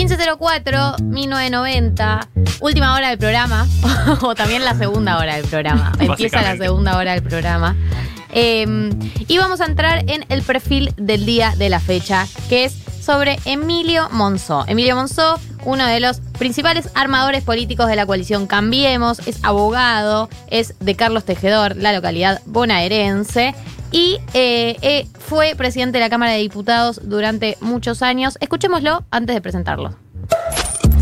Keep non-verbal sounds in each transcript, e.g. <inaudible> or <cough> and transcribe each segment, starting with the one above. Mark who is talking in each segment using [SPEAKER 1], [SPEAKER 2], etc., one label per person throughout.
[SPEAKER 1] 1504, 1990, última hora del programa, <laughs> o también la segunda hora del programa. <laughs> Empieza la segunda hora del programa. Eh, y vamos a entrar en el perfil del día de la fecha, que es sobre Emilio Monzó. Emilio Monzó, uno de los principales armadores políticos de la coalición Cambiemos, es abogado, es de Carlos Tejedor, la localidad bonaerense. Y eh, eh, fue presidente de la Cámara de Diputados durante muchos años. Escuchémoslo antes de presentarlo.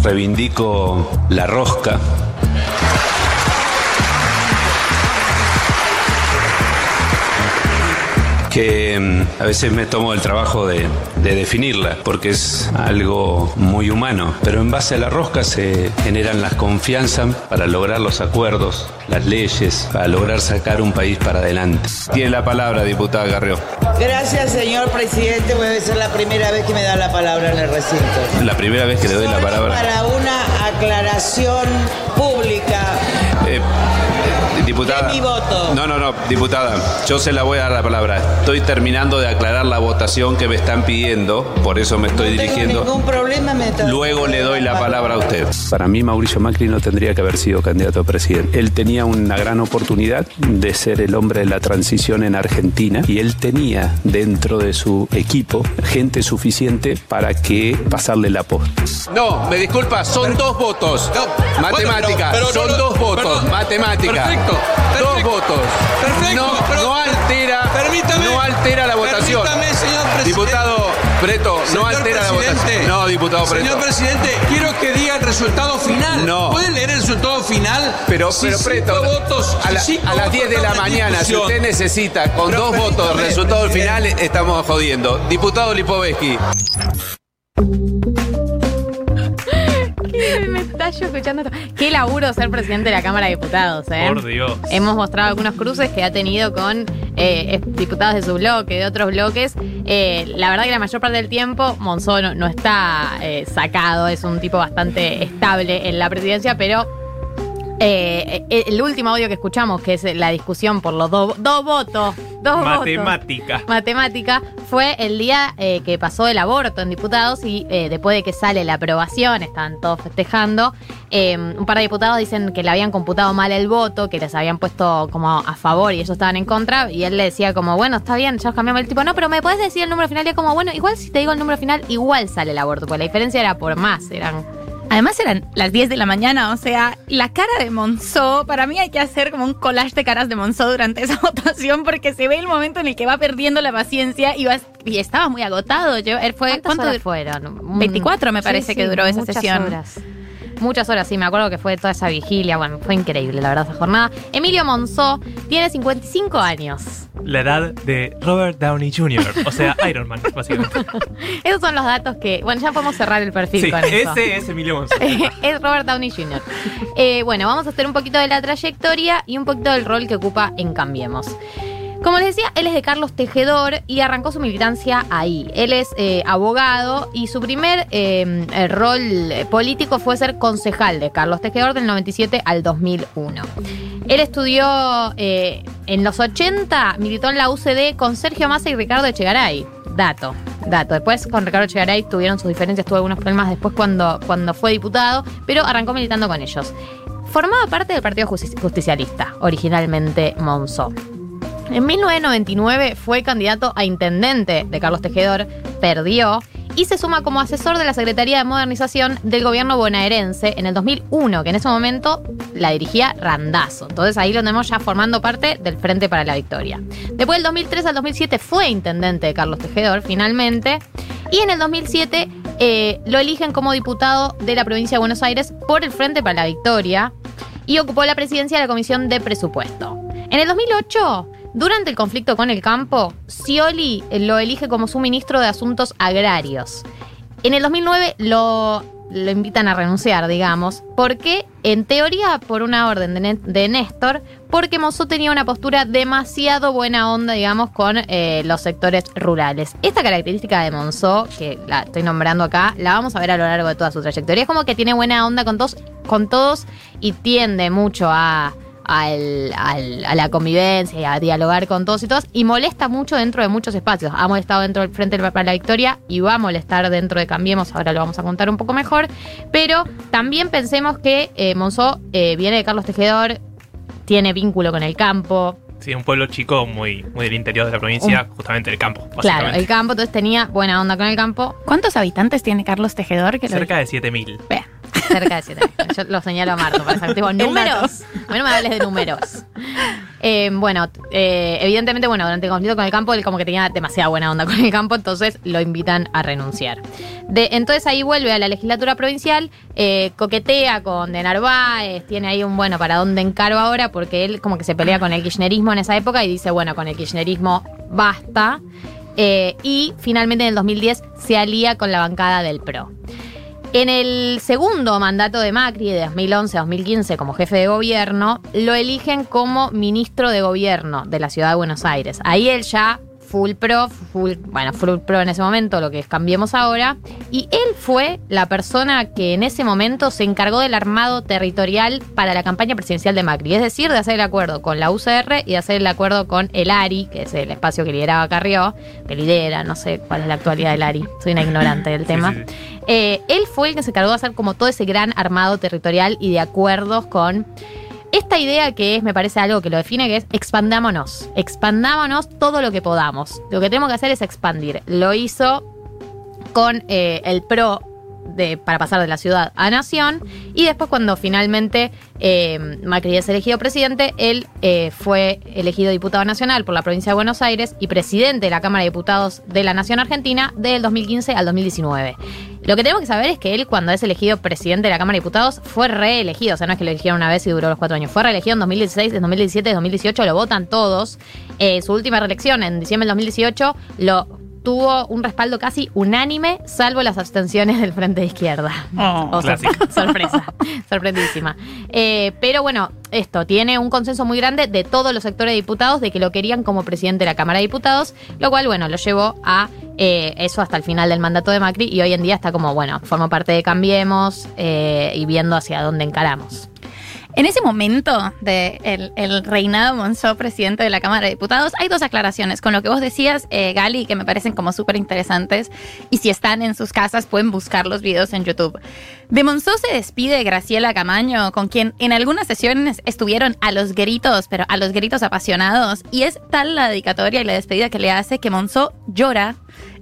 [SPEAKER 2] reivindico la rosca. Que mm, a veces me tomo el trabajo de, de definirla, porque es algo muy humano. Pero en base a la rosca se generan las confianzas para lograr los acuerdos, las leyes, para lograr sacar un país para adelante. Tiene la palabra, diputada Carrió.
[SPEAKER 3] Gracias, señor presidente. Voy a ser la primera vez que me da la palabra en el recinto.
[SPEAKER 2] La primera vez que le doy la palabra.
[SPEAKER 3] Para una aclaración pública.
[SPEAKER 2] Eh, diputada.
[SPEAKER 3] De mi voto.
[SPEAKER 2] No, no, no, diputada. Yo se la voy a dar la palabra. Estoy terminando de aclarar la votación que me están pidiendo, por eso me estoy
[SPEAKER 3] no
[SPEAKER 2] dirigiendo.
[SPEAKER 3] tengo ningún problema. Me
[SPEAKER 2] Luego le doy la palabra a usted. Para mí Mauricio Macri no tendría que haber sido candidato a presidente. Él tenía una gran oportunidad de ser el hombre de la transición en Argentina y él tenía dentro de su equipo gente suficiente para que pasarle la posta.
[SPEAKER 4] No, me disculpa, son dos votos.
[SPEAKER 5] No,
[SPEAKER 4] Matemática,
[SPEAKER 5] bueno, pero- pero
[SPEAKER 4] son
[SPEAKER 5] no, no,
[SPEAKER 4] dos votos.
[SPEAKER 5] perdón.
[SPEAKER 4] Matemática.
[SPEAKER 5] Perfecto,
[SPEAKER 4] Dos votos.
[SPEAKER 5] perfecto,
[SPEAKER 4] no,
[SPEAKER 5] pero-
[SPEAKER 4] no altera,
[SPEAKER 5] Permítame.
[SPEAKER 4] no altera la votación.
[SPEAKER 5] Permítame, señor presidente.
[SPEAKER 4] Diputado Preto, no altera la votación. No, diputado Preto.
[SPEAKER 5] Señor presidente, quiero que diga el resultado final.
[SPEAKER 4] No.
[SPEAKER 5] ¿Puede leer el resultado final?
[SPEAKER 4] Pero,
[SPEAKER 5] Si
[SPEAKER 4] pero Preto,
[SPEAKER 5] votos,
[SPEAKER 4] a, la- a las
[SPEAKER 5] votos
[SPEAKER 4] 10 de la mañana, si usted necesita con
[SPEAKER 5] Pero
[SPEAKER 4] dos votos
[SPEAKER 5] permítame,
[SPEAKER 4] resultado final, estamos jodiendo. Diputado Lipovetsky. <laughs>
[SPEAKER 1] me está yo escuchando esto? Qué laburo ser presidente de la Cámara de Diputados, ¿eh?
[SPEAKER 6] Por Dios.
[SPEAKER 1] Hemos mostrado algunos cruces que ha tenido con eh, diputados de su bloque, de otros bloques. Eh, la verdad que la mayor parte del tiempo Monzó no, no está eh, sacado, es un tipo bastante estable en la presidencia, pero eh, eh, el último audio que escuchamos, que es la discusión por los do- dos votos, dos votos
[SPEAKER 6] Matemática.
[SPEAKER 1] matemática fue el día eh, que pasó el aborto en diputados y eh, después de que sale la aprobación, estaban todos festejando, eh, un par de diputados dicen que le habían computado mal el voto, que les habían puesto como a favor y ellos estaban en contra y él le decía como, bueno, está bien, ya os cambiamos el tipo, no, pero me puedes decir el número final y es como, bueno, igual si te digo el número final, igual sale el aborto, porque la diferencia era por más, eran...
[SPEAKER 7] Además eran las 10 de la mañana, o sea, la cara de Monzó, para mí hay que hacer como un collage de caras de Monzó durante <laughs> esa votación porque se ve el momento en el que va perdiendo la paciencia y, va- y estaba muy agotado. Yo, él fue,
[SPEAKER 1] ¿Cuántas
[SPEAKER 7] ¿cuánto
[SPEAKER 1] horas fueron? Un-
[SPEAKER 7] 24 me parece que duró esa sesión.
[SPEAKER 1] Horas. Muchas horas, sí, me acuerdo que fue toda esa vigilia, bueno, fue increíble la verdad esa jornada. Emilio Monzó tiene 55 años.
[SPEAKER 6] La edad de Robert Downey Jr., o sea, <laughs> Iron Man, básicamente. <laughs>
[SPEAKER 1] Esos son los datos que, bueno, ya podemos cerrar el perfil
[SPEAKER 6] Sí,
[SPEAKER 1] con eso.
[SPEAKER 6] ese es Emilio Monzó. <laughs>
[SPEAKER 1] es Robert Downey Jr. Eh, bueno, vamos a hacer un poquito de la trayectoria y un poquito del rol que ocupa en Cambiemos. Como les decía, él es de Carlos Tejedor y arrancó su militancia ahí. Él es eh, abogado y su primer eh, eh, rol político fue ser concejal de Carlos Tejedor del 97 al 2001. Él estudió eh, en los 80, militó en la UCD con Sergio Massa y Ricardo Echegaray. Dato, dato. Después con Ricardo Echegaray tuvieron sus diferencias, tuvo algunos problemas después cuando, cuando fue diputado, pero arrancó militando con ellos. Formaba parte del Partido Justi- Justicialista, originalmente Monzó. En 1999 fue candidato a intendente de Carlos Tejedor, perdió y se suma como asesor de la Secretaría de Modernización del gobierno bonaerense en el 2001, que en ese momento la dirigía Randazo. Entonces ahí lo tenemos ya formando parte del Frente para la Victoria. Después del 2003 al 2007 fue intendente de Carlos Tejedor, finalmente, y en el 2007 eh, lo eligen como diputado de la provincia de Buenos Aires por el Frente para la Victoria y ocupó la presidencia de la Comisión de Presupuesto. En el 2008, durante el conflicto con el campo, Scioli lo elige como su ministro de Asuntos Agrarios. En el 2009 lo, lo invitan a renunciar, digamos, porque, en teoría, por una orden de, de Néstor, porque Monzó tenía una postura demasiado buena onda, digamos, con eh, los sectores rurales. Esta característica de Monzó, que la estoy nombrando acá, la vamos a ver a lo largo de toda su trayectoria. Es como que tiene buena onda con con todos y tiende mucho a al- al- a la convivencia y a dialogar con todos y todas y molesta mucho dentro de muchos espacios. Ha molestado dentro del Frente para la Victoria y va a molestar dentro de Cambiemos, ahora lo vamos a contar un poco mejor, pero también pensemos que eh, Monzó eh, viene de Carlos Tejedor, tiene vínculo con el campo,
[SPEAKER 6] Sí, un pueblo chico muy, muy del interior de la provincia, justamente del campo.
[SPEAKER 1] claro, el campo, entonces tenía buena onda con el campo,
[SPEAKER 7] ¿Cuántos habitantes tiene Carlos Tejedor? Que lo-
[SPEAKER 6] Cerca de 7000.
[SPEAKER 7] Vea.
[SPEAKER 1] Cerca de 7 Yo lo señalo a Marto para saber, tipo, <laughs> números. Bueno, me hables de números. Eh, bueno, eh, evidentemente, bueno, durante el conflicto con el campo, él como que tenía demasiada buena onda con el campo, entonces lo invitan a renunciar. De, entonces ahí vuelve a la legislatura provincial, eh, coquetea con De Narváez, tiene ahí un bueno para dónde encaro ahora, porque él como que se pelea con el kirchnerismo en esa época y dice, bueno, con el kirchnerismo basta. Y finalmente en el 2010 se alía con la bancada del PRO. En el segundo mandato de Macri, de 2011 a 2015, como jefe de gobierno, lo eligen como ministro de gobierno de la ciudad de Buenos Aires. Ahí él ya full pro, full, bueno, full pro en ese momento, lo que es cambiemos ahora. Y él fue la persona que en ese momento se encargó del armado territorial para la campaña presidencial de Macri. Es decir, de hacer el acuerdo con la UCR y de hacer el acuerdo con el ARI, que es el espacio que lideraba Carrió, que lidera, no sé cuál es la actualidad del ARI. Soy una ignorante del
[SPEAKER 6] Sí,
[SPEAKER 1] tema.
[SPEAKER 6] sí, sí.
[SPEAKER 1] Eh, él fue el que se encargó de hacer como todo ese gran armado territorial y de acuerdos con esta idea que es, me parece algo que lo define, que es expandámonos. Expandámonos todo lo que podamos. Lo que tenemos que hacer es expandir. Lo hizo con eh, el PRO de, para pasar de la ciudad a nación. Y después cuando finalmente eh, Macri es elegido presidente, él eh, fue elegido diputado nacional por la provincia de Buenos Aires y presidente de la Cámara de Diputados de la Nación Argentina del 2015 al 2019. Lo que tenemos que saber es que él, cuando es elegido presidente de la Cámara de Diputados, fue reelegido. O sea, no es que lo eligieron una vez y duró los cuatro años. Fue reelegido en 2016, en 2017, en 2018, lo votan todos. Eh, su última reelección, en diciembre del 2018, lo tuvo un respaldo casi unánime, salvo las abstenciones del Frente de Izquierda.
[SPEAKER 7] Oh. <laughs>
[SPEAKER 1] O sea, <laughs> sorpresa, sorprendísima. Eh, pero bueno, esto tiene un consenso muy grande de todos los sectores de diputados de que lo querían como presidente de la Cámara de Diputados, lo cual, bueno, lo llevó a eh, eso hasta el final del mandato de Macri y hoy en día está como, bueno, forma parte de Cambiemos eh, y viendo hacia dónde encaramos.
[SPEAKER 7] En ese momento del de el reinado Monzó, presidente de la Cámara de Diputados, hay dos aclaraciones con lo que vos decías, eh, Gali, que me parecen como súper interesantes. Y si están en sus casas, pueden buscar los videos en YouTube. De Monzó se despide Graciela Camaño, con quien en algunas sesiones estuvieron a los gritos, pero a los gritos apasionados. Y es tal la dedicatoria y la despedida que le hace que Monzó llora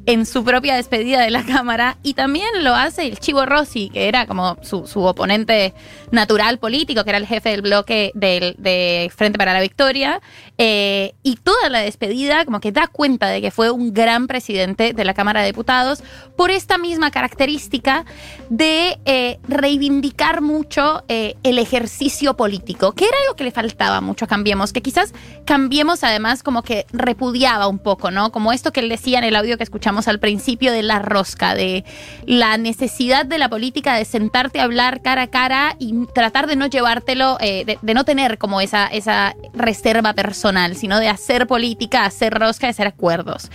[SPEAKER 7] en su propia despedida de la <laughs> Cámara y también lo hace el Chivo Rossi, que era como su, su oponente natural político, que era el jefe del bloque del, de Frente para la Victoria, eh, y toda la despedida como que da cuenta de que fue un gran presidente de la Cámara de Diputados por esta misma característica de eh, reivindicar mucho eh, el ejercicio político, que era algo que le faltaba mucho a Cambiemos, que quizás Cambiemos además como que repudiaba un poco, ¿no? Como esto que él decía en el audio que escuchamos al principio de la rosca, de la necesidad de la política de sentarte a hablar cara a cara y tratar de no llevártelo, eh, de, no tener como esa, esa reserva personal, sino de hacer política, hacer rosca, hacer acuerdos.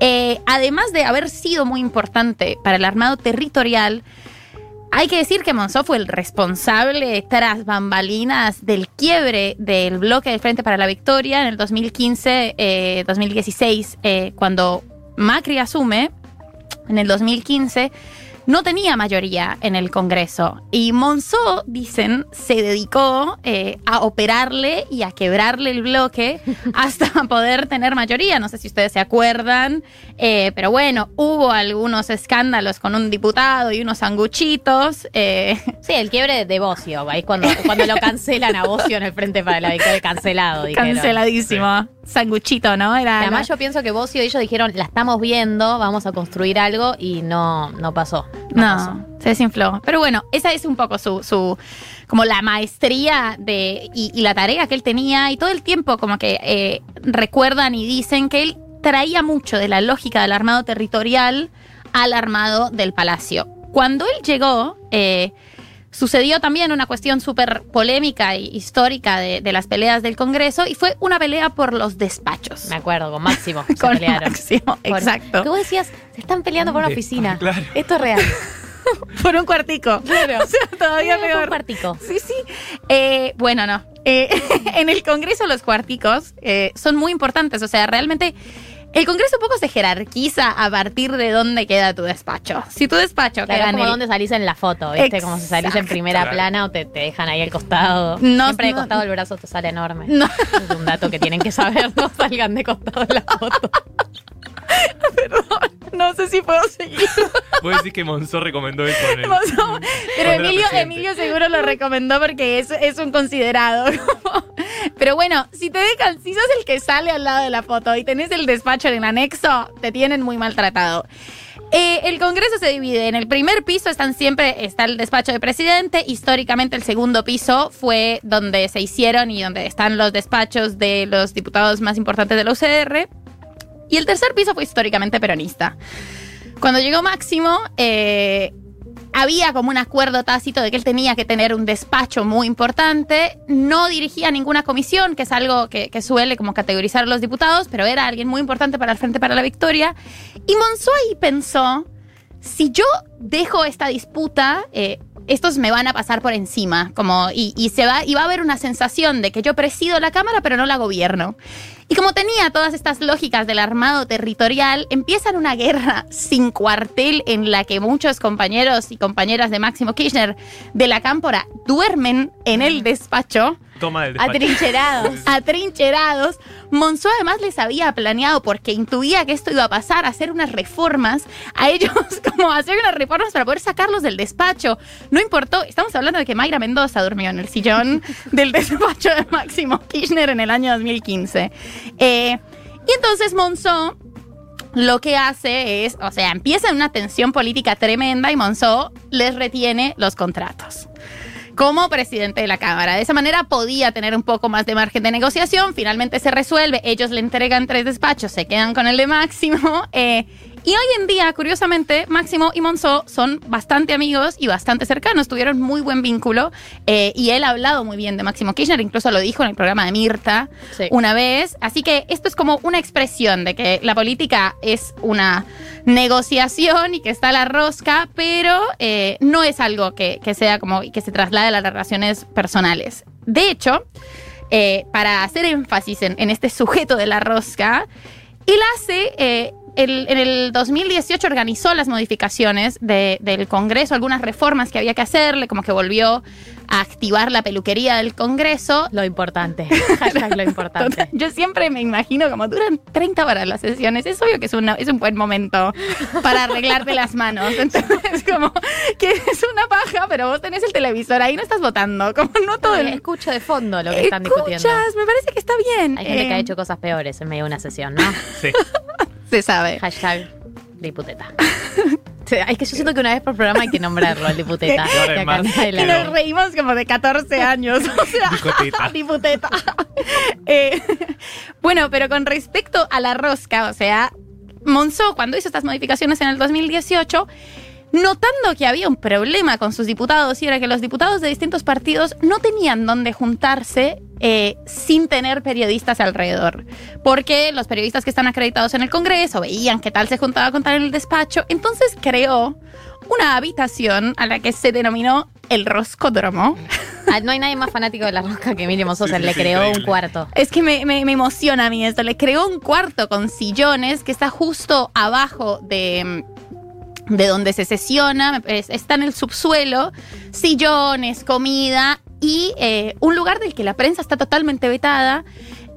[SPEAKER 7] Eh, además de haber sido muy importante para el armado territorial, hay que decir que Monzó fue el responsable tras bambalinas del quiebre del bloque del Frente para la Victoria en el 2015-2016, eh, cuando Macri asume, en el 2015, no tenía mayoría en el Congreso. Y Monzó, dicen, se dedicó eh, a operarle y a quebrarle el bloque <laughs> hasta poder tener mayoría. No sé si ustedes se acuerdan, eh, pero bueno, hubo algunos escándalos con un diputado y unos sanguchitos. eh, <laughs>
[SPEAKER 1] Sí, el quiebre de Bocio, ahí cuando, cuando lo cancelan a Bocio en el Frente para la Victoria, cancelado. dijeron.
[SPEAKER 7] canceladísimo. Sanguchito, ¿no? Era
[SPEAKER 1] Además yo pienso que Bocio y ellos dijeron, la estamos viendo, vamos a construir algo y no, no pasó. No,
[SPEAKER 7] se desinfló. Pero bueno, esa es un poco su, su como la maestría de, y, y la tarea que él tenía y todo el tiempo como que eh, recuerdan y dicen que él traía mucho de la lógica del armado territorial al armado del palacio. Cuando él llegó, eh, sucedió también una cuestión súper polémica e histórica de, de las peleas del Congreso y fue una pelea por los despachos.
[SPEAKER 1] Me acuerdo, con Máximo. <laughs> se
[SPEAKER 7] Con
[SPEAKER 1] pelearon.
[SPEAKER 7] Máximo,
[SPEAKER 1] Por-
[SPEAKER 7] exacto.
[SPEAKER 1] Que vos decías, se están peleando por una oficina. <laughs>
[SPEAKER 6] claro.
[SPEAKER 1] Esto es real. <laughs>
[SPEAKER 7] por un cuartico.
[SPEAKER 1] Claro.
[SPEAKER 7] O sea, todavía peor.
[SPEAKER 1] un cuartico.
[SPEAKER 7] Sí, sí. Eh, bueno, no. Eh, en el Congreso los cuarticos eh, son muy importantes. O sea, realmente el Congreso un poco se jerarquiza a partir de dónde queda tu despacho. Si tu despacho
[SPEAKER 1] Claro,
[SPEAKER 7] queda
[SPEAKER 1] es
[SPEAKER 7] en
[SPEAKER 1] como
[SPEAKER 7] el-
[SPEAKER 1] donde salís en la foto, ¿viste? Como si salís en primera
[SPEAKER 6] Claro.
[SPEAKER 1] plana o te, te dejan ahí al costado.
[SPEAKER 7] No,
[SPEAKER 1] Siempre de
[SPEAKER 7] no.
[SPEAKER 1] costado el brazo te sale enorme.
[SPEAKER 7] No.
[SPEAKER 1] Es un dato que tienen que saber, no salgan de costado en la foto. <laughs>
[SPEAKER 7] No sé si puedo seguir.
[SPEAKER 6] Vos decís que Monzó recomendó eso el-
[SPEAKER 7] Pero Emilio. Emilio seguro lo recomendó porque es, es un considerado. <laughs> Pero bueno, si te dejan, si sos el que sale al lado de la foto y tenés el despacho en anexo, te tienen muy maltratado. Eh, el Congreso se divide. En el primer piso están siempre está el despacho de presidente. Históricamente el segundo piso fue donde se hicieron y donde están los despachos de los diputados más importantes de la UCR. Y el tercer piso fue históricamente peronista. Cuando llegó Máximo, eh, había como un acuerdo tácito de que él tenía que tener un despacho muy importante. No dirigía ninguna comisión, que es algo que, que suele como categorizar a los diputados, pero era alguien muy importante para el Frente para la Victoria. Y ahí pensó, si yo dejo esta disputa, eh, estos me van a pasar por encima, como, y, y se va, y va a haber una sensación de que yo presido la Cámara, pero no la gobierno. Y como tenía todas estas lógicas del armado territorial, empiezan una guerra sin cuartel en la que muchos compañeros y compañeras de Máximo Kirchner de la Cámpora duermen en el despacho.
[SPEAKER 6] Toma del despacho.
[SPEAKER 1] Atrincherados.
[SPEAKER 7] Atrincherados. Monzó además les había planeado, porque intuía que esto iba a pasar, hacer unas reformas a ellos, <laughs> como hacer unas reformas para poder sacarlos del despacho. No importó, estamos hablando de que Mayra Mendoza durmió en el sillón <laughs> del despacho de Máximo Kirchner en el año 2015. Eh, y entonces Monzó lo que hace es, o sea, empieza una tensión política tremenda y Monzó les retiene los contratos como presidente de la Cámara. De esa manera podía tener un poco más de margen de negociación. Finalmente se resuelve. Ellos le entregan tres despachos, se quedan con el de Máximo. <laughs> eh, y hoy en día, curiosamente, Máximo y Monzó son bastante amigos y bastante cercanos. Tuvieron muy buen vínculo. eh, y él ha hablado muy bien de Máximo Kirchner, incluso lo dijo en el programa de Mirta
[SPEAKER 1] Sí.
[SPEAKER 7] una vez. Así que esto es como una expresión de que la política es una negociación y que está la rosca, pero eh, no es algo que, que sea como que se traslade a las relaciones personales. De hecho, eh, para hacer énfasis en, en este sujeto de la rosca, él hace, eh, el- en el 2018 organizó las modificaciones de- del Congreso, algunas reformas que había que hacerle, como que volvió a activar la peluquería del Congreso.
[SPEAKER 1] Lo importante. <laughs> Hashtag lo importante.
[SPEAKER 7] Yo siempre me imagino como duran 30 horas las sesiones. Es obvio que es, una, es un buen momento para arreglarte las manos. <laughs> Entonces, como que es una paja, pero vos tenés el televisor ahí, no estás votando. Como no todo el.
[SPEAKER 1] Escucho de fondo lo que están discutiendo.
[SPEAKER 7] Escuchas, me parece que está bien.
[SPEAKER 1] Hay gente
[SPEAKER 7] Eh,
[SPEAKER 1] que ha hecho cosas peores en medio de una sesión, ¿no?
[SPEAKER 6] Sí. <laughs>
[SPEAKER 7] Se sabe.
[SPEAKER 1] Hashtag diputeta. <laughs> Es que yo siento que una vez por programa hay que nombrarlo, el diputeta. <laughs> Que acá la-
[SPEAKER 7] nos reímos como de 14 años. <laughs> O sea,
[SPEAKER 6] Diputeta.
[SPEAKER 7] diputeta. Eh, bueno, pero con respecto a la rosca, o sea, Monzó, cuando hizo estas modificaciones en el 2018, notando que había un problema con sus diputados y era que los diputados de distintos partidos no tenían dónde juntarse eh, sin tener periodistas alrededor. Porque los periodistas que están acreditados en el Congreso veían qué tal se juntaba con tal en el despacho. Entonces creó una habitación a la que se denominó el roscódromo. <laughs>
[SPEAKER 1] Ah, No hay nadie más fanático de la rosca que Emilio Mozosa.
[SPEAKER 6] Sí, sí,
[SPEAKER 1] le
[SPEAKER 6] sí,
[SPEAKER 1] creó un cuarto.
[SPEAKER 7] Es que me, me- me emociona a mí esto. Le creó un cuarto con sillones que está justo abajo de, de donde se sesiona. Es- está en el subsuelo. Sillones, comida y eh, un lugar del que la prensa está totalmente vetada.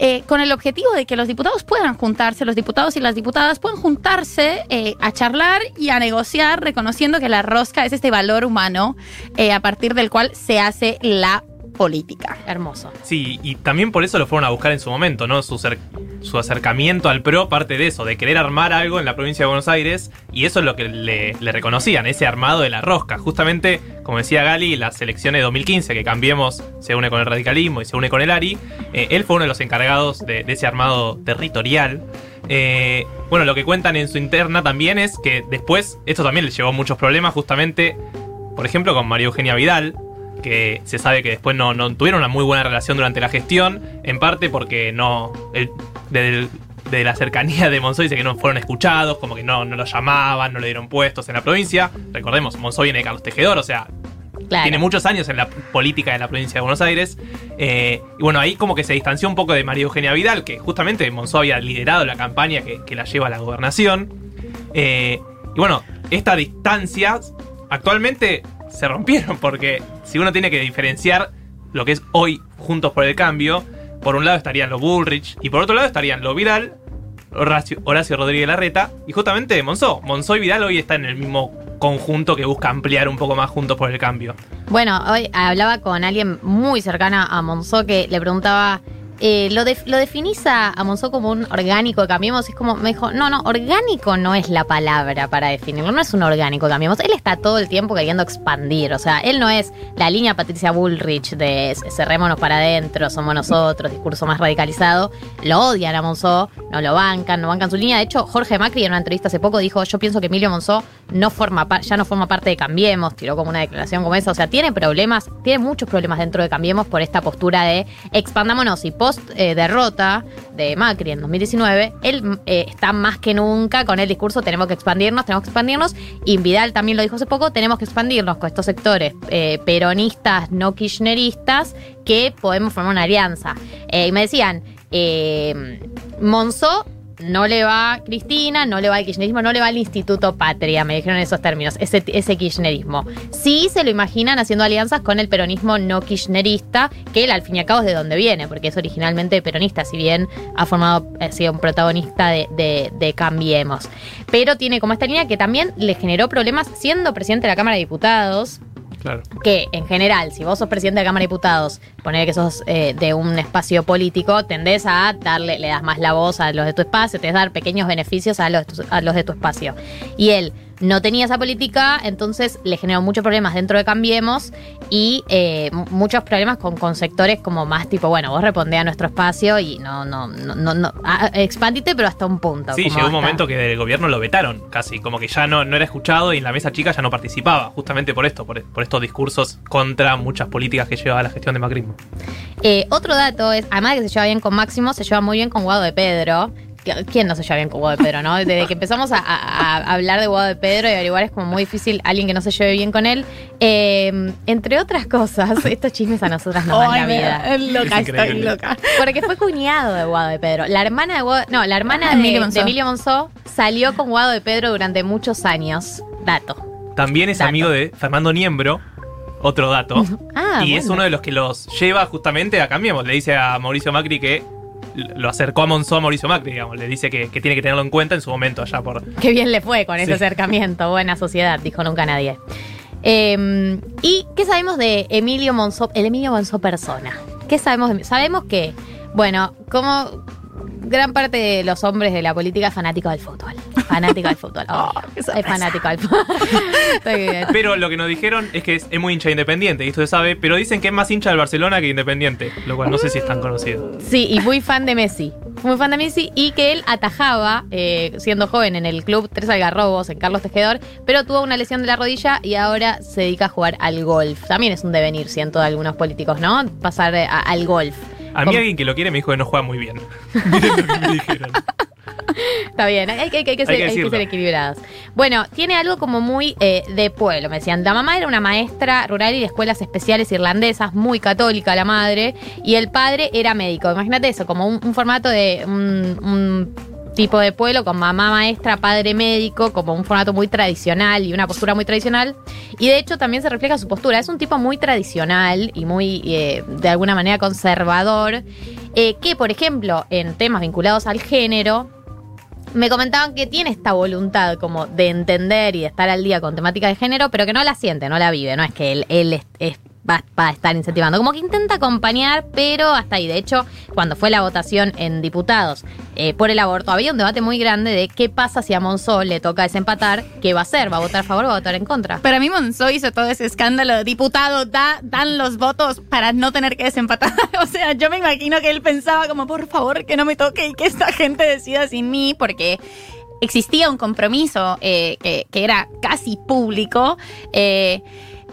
[SPEAKER 7] eh, con el objetivo de que los diputados puedan juntarse, los diputados y las diputadas puedan juntarse eh, a charlar y a negociar, reconociendo que la rosca es este valor humano a partir del cual se hace la política.
[SPEAKER 1] Hermoso.
[SPEAKER 6] Sí, y también por eso lo fueron a buscar en su momento, ¿no? Su, cer- su acercamiento al PRO parte de eso, de querer armar algo en la provincia de Buenos Aires, y eso es lo que le, le reconocían, ese armado de la rosca. Justamente, como decía Gali, las elecciones de 2015, que Cambiemos se une con el radicalismo y se une con el ARI, eh, él fue uno de los encargados de, de ese armado territorial. Eh, bueno, lo que cuentan en su interna también es que después, esto también le llevó muchos problemas, justamente, por ejemplo, con María Eugenia Vidal, que se sabe que después no, no tuvieron una muy buena relación durante la gestión, en parte porque no. el- desde el de la cercanía de Monzó dice que no fueron escuchados, como que no, no lo llamaban, no le dieron puestos en la provincia. Recordemos, Monzó viene de Carlos Tejedor, o sea,
[SPEAKER 1] Claro.
[SPEAKER 6] tiene muchos años en la política de la provincia de Buenos Aires. Eh, y bueno, ahí como que se distanció un poco de María Eugenia Vidal, que justamente Monzó había liderado la campaña que, que la lleva a la gobernación. Eh, y bueno, estas distancias actualmente se rompieron porque si uno tiene que diferenciar lo que es hoy Juntos por el Cambio, por un lado estarían los Bullrich y por otro lado estarían los Vidal, Horacio, Horacio Rodríguez Larreta y justamente Monzó. Monzó y Vidal hoy están en el mismo conjunto que busca ampliar un poco más Juntos por el Cambio.
[SPEAKER 1] Bueno, hoy hablaba con alguien muy cercana a Monzó que le preguntaba, eh, ¿lo, ¿lo definís a, Monzó como un orgánico de Cambiemos? Es como, me dijo, no, no, orgánico no es la palabra para definirlo, no es un orgánico de Cambiemos. Él está todo el tiempo queriendo expandir, o sea, él no es la línea Patricia Bullrich de cerrémonos para adentro, somos nosotros, discurso más radicalizado. Lo odian a Monzó, no lo bancan, no bancan su línea. De hecho, Jorge Macri en una entrevista hace poco dijo, yo pienso que Emilio Monzó no forma ya no forma parte de Cambiemos, tiró como una declaración como esa. O sea, tiene problemas, tiene muchos problemas dentro de Cambiemos por esta postura de expandámonos y eh, derrota de Macri en 2019, él eh, está más que nunca con el discurso tenemos que expandirnos, tenemos que expandirnos. Y Vidal también lo dijo hace poco, tenemos que expandirnos con estos sectores eh, peronistas, no kirchneristas, que podemos formar una alianza. Y me decían, Monzó no le va Cristina, no le va al kirchnerismo, no le va al Instituto Patria, me dijeron esos términos, ese, ese kirchnerismo. Sí se lo imaginan haciendo alianzas con el peronismo no kirchnerista, que él al fin y al cabo es de donde viene, porque es originalmente peronista, si bien ha formado, ha sido un protagonista de, de- de Cambiemos. Pero tiene como esta línea que también le generó problemas siendo presidente de la Cámara de Diputados,
[SPEAKER 6] Claro.
[SPEAKER 1] que en general, si vos sos presidente de la Cámara de Diputados, poner que sos eh, de un espacio político, tendés a darle, le das más la voz a los de tu espacio, te das dar pequeños beneficios a los, a los de tu espacio. Y él no tenía esa política, entonces le generó muchos problemas dentro de Cambiemos y eh, muchos problemas con, con sectores como más tipo, bueno, vos respondé a nuestro espacio y no, no, no, no, no expandite, pero hasta un punto.
[SPEAKER 6] Sí, llegó un momento que del gobierno lo vetaron casi, como que ya no, no era escuchado y en la mesa chica ya no participaba, justamente por esto, por, por estos discursos contra muchas políticas que lleva la gestión de macrismo.
[SPEAKER 1] Eh, otro dato es, además de que se lleva bien con Máximo, se lleva muy bien con Guado de Pedro. ¿Quién no se lleva bien con Guado de Pedro, no? Desde que empezamos a, a- a hablar de Guado de Pedro y averiguar es como muy difícil alguien que no se lleve bien con él. Eh, entre otras cosas, <laughs> estos chismes a nosotras nos dan la vida.
[SPEAKER 7] es loca,
[SPEAKER 6] Es
[SPEAKER 7] estoy loca.
[SPEAKER 1] Porque fue cuñado de Guado de Pedro. La hermana de Guado, no, la hermana
[SPEAKER 7] Ah,
[SPEAKER 1] de,
[SPEAKER 7] Emilio
[SPEAKER 1] de
[SPEAKER 7] Monzó.
[SPEAKER 1] Emilio Monzó salió con Guado de Pedro durante muchos años. Dato.
[SPEAKER 6] También es
[SPEAKER 1] Dato.
[SPEAKER 6] amigo de Fernando Niembro, otro dato. <laughs>
[SPEAKER 1] Ah,
[SPEAKER 6] y es uno de los que los lleva justamente a Cambiemos. Le dice a Mauricio Macri que lo acercó a Monzó a Mauricio Macri, digamos. Le dice que, que tiene que tenerlo en cuenta en su momento allá por...
[SPEAKER 1] Qué bien le fue con ese
[SPEAKER 6] Sí.
[SPEAKER 1] acercamiento. Buena sociedad, dijo nunca nadie. Eh, ¿Y qué sabemos de Emilio Monzó, el Emilio Monzó persona? ¿Qué sabemos de Sabemos que, bueno, como gran parte de los hombres de la política es fanático del fútbol. Fanático del fútbol. Oh, es fanático del fútbol. <laughs> Estoy bien.
[SPEAKER 6] Pero lo que nos dijeron es que es, es muy hincha de independiente, y esto se sabe, pero dicen que es más hincha del Barcelona que independiente, lo cual no sé si es tan conocido.
[SPEAKER 1] Sí, y muy fan de Messi. Muy fan de Messi y que él atajaba, eh, siendo joven, en el club Tres Algarrobos, en Carlos Tejedor, pero tuvo una lesión de la rodilla y ahora se dedica a jugar al golf. También es un devenir, siento, de algunos políticos, ¿no? Pasar eh, a- al golf.
[SPEAKER 6] A mí
[SPEAKER 1] Como-
[SPEAKER 6] alguien que lo quiere me dijo que no juega muy bien. <laughs> Miren lo que me dijeron.
[SPEAKER 1] Está bien, hay, que- hay que- hay que ser,
[SPEAKER 6] Hay que
[SPEAKER 1] equilibrados. Bueno, tiene algo como muy eh, de pueblo, me decían. La mamá era una maestra rural y de escuelas especiales irlandesas, muy católica la madre, y el padre era médico. Imagínate eso, como un, un formato de un, un tipo de pueblo con mamá maestra, padre médico, como un formato muy tradicional y una postura muy tradicional. Y de hecho también se refleja su postura. Es un tipo muy tradicional y muy, eh, de alguna manera, conservador, eh, que, por ejemplo, en temas vinculados al género, me comentaban que tiene esta voluntad como de entender y de estar al día con temática de género, pero que no la siente, no la vive, no es que él, él es- es- va, a estar incentivando, como que intenta acompañar, pero hasta ahí. De hecho, cuando fue la votación en diputados eh, por el aborto, había un debate muy grande de qué pasa si a Monzó le toca desempatar, qué va a hacer, va a votar a favor o va a votar en contra.
[SPEAKER 7] Para mí Monzó hizo todo ese escándalo. Diputado, da, dan los votos para no tener que desempatar. <laughs> o sea, yo me imagino que él pensaba como, por favor, que no me toque y que esta gente decida sin mí, porque existía un compromiso eh, que, que era casi público. eh,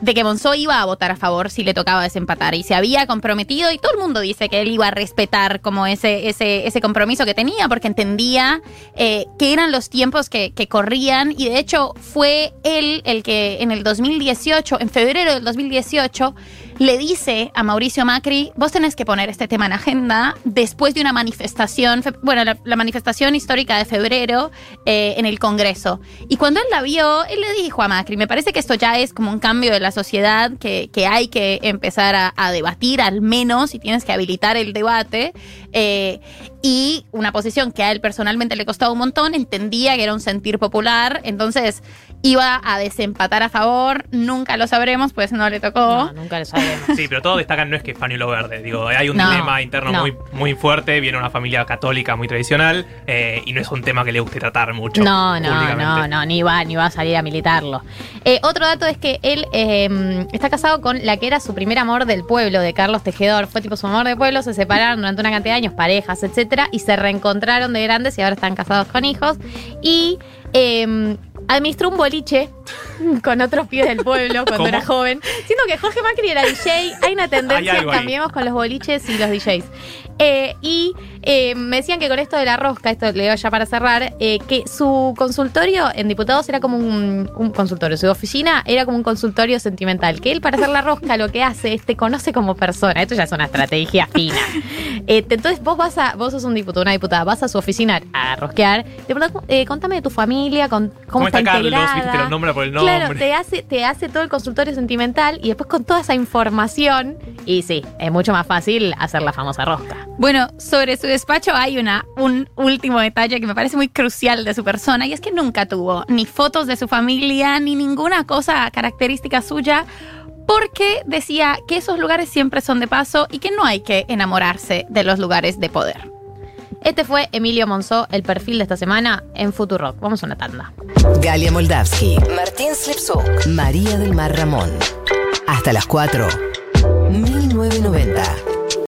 [SPEAKER 7] de que Monzó iba a votar a favor si le tocaba desempatar. Y se había comprometido y todo el mundo dice que él iba a respetar como ese, ese, ese compromiso que tenía porque entendía eh, que eran los tiempos que, que corrían. Y de hecho fue él el que en el 2018, en febrero del 2018, le dice a Mauricio Macri, vos tenés que poner este tema en agenda después de una manifestación, fe- bueno, la, manifestación histórica de febrero eh, en el Congreso. Y cuando él la vio, él le dijo a Macri, me parece que esto ya es como un cambio de la sociedad que, que hay que empezar a, a debatir al menos y tienes que habilitar el debate. Eh, y una posición que a él personalmente le costaba un montón, entendía que era un sentir popular, entonces iba a desempatar a favor, nunca lo sabremos, pues no le tocó.
[SPEAKER 1] No, nunca lo sabemos.
[SPEAKER 6] Sí, pero todos destacan no es que es pañuelo verde. Digo, hay un
[SPEAKER 1] No,
[SPEAKER 6] dilema interno
[SPEAKER 1] no.
[SPEAKER 6] muy, muy fuerte, viene una familia católica muy tradicional eh, y no es un tema que le guste tratar mucho.
[SPEAKER 1] No, no, no, no, ni va, ni va a salir a militarlo. Eh, otro dato es que él eh, está casado con la que era su primer amor del pueblo, de Carlos Tejedor. Fue tipo su amor de pueblo, se separaron durante una cantidad de años, parejas, etcétera, y se reencontraron de grandes y ahora están casados con hijos. Y eh, administró un boliche con otros pibes del pueblo cuando
[SPEAKER 6] ¿Cómo?
[SPEAKER 1] era joven. Siento que Jorge Macri era DJ, hay una tendencia,
[SPEAKER 6] Hay
[SPEAKER 1] cambiemos con los boliches y los DJs. Eh, y eh, me decían que con esto de la rosca, esto le digo ya para cerrar, eh, que su consultorio en diputados era como un, un consultorio, su oficina era como un consultorio sentimental, que él para hacer la rosca lo que hace es te conoce como persona, esto ya es una estrategia fina. <laughs> Entonces vos vas a, vos sos un diputado, una diputada, vas a su oficina a rosquear, te preguntas, eh, contame de tu familia, con, cómo,
[SPEAKER 6] ¿Cómo está Carlos?
[SPEAKER 1] integrada.
[SPEAKER 6] Te lo nombra por el nombre.
[SPEAKER 1] Claro, te hace, te hace todo el consultorio sentimental y después con toda esa información, y sí, es mucho más fácil hacer la famosa rosca.
[SPEAKER 7] Bueno, sobre su despacho hay una, un último detalle que me parece muy crucial de su persona y es que nunca tuvo ni fotos de su familia ni ninguna cosa característica suya porque decía que esos lugares siempre son de paso y que no hay que enamorarse de los lugares de poder.
[SPEAKER 1] Este fue Emilio Monzó, el perfil de esta semana en Futurock. Vamos a una tanda.
[SPEAKER 8] Galia Moldavsky, Martín Slipsuk, María del Mar Ramón. Hasta las 4. 1990.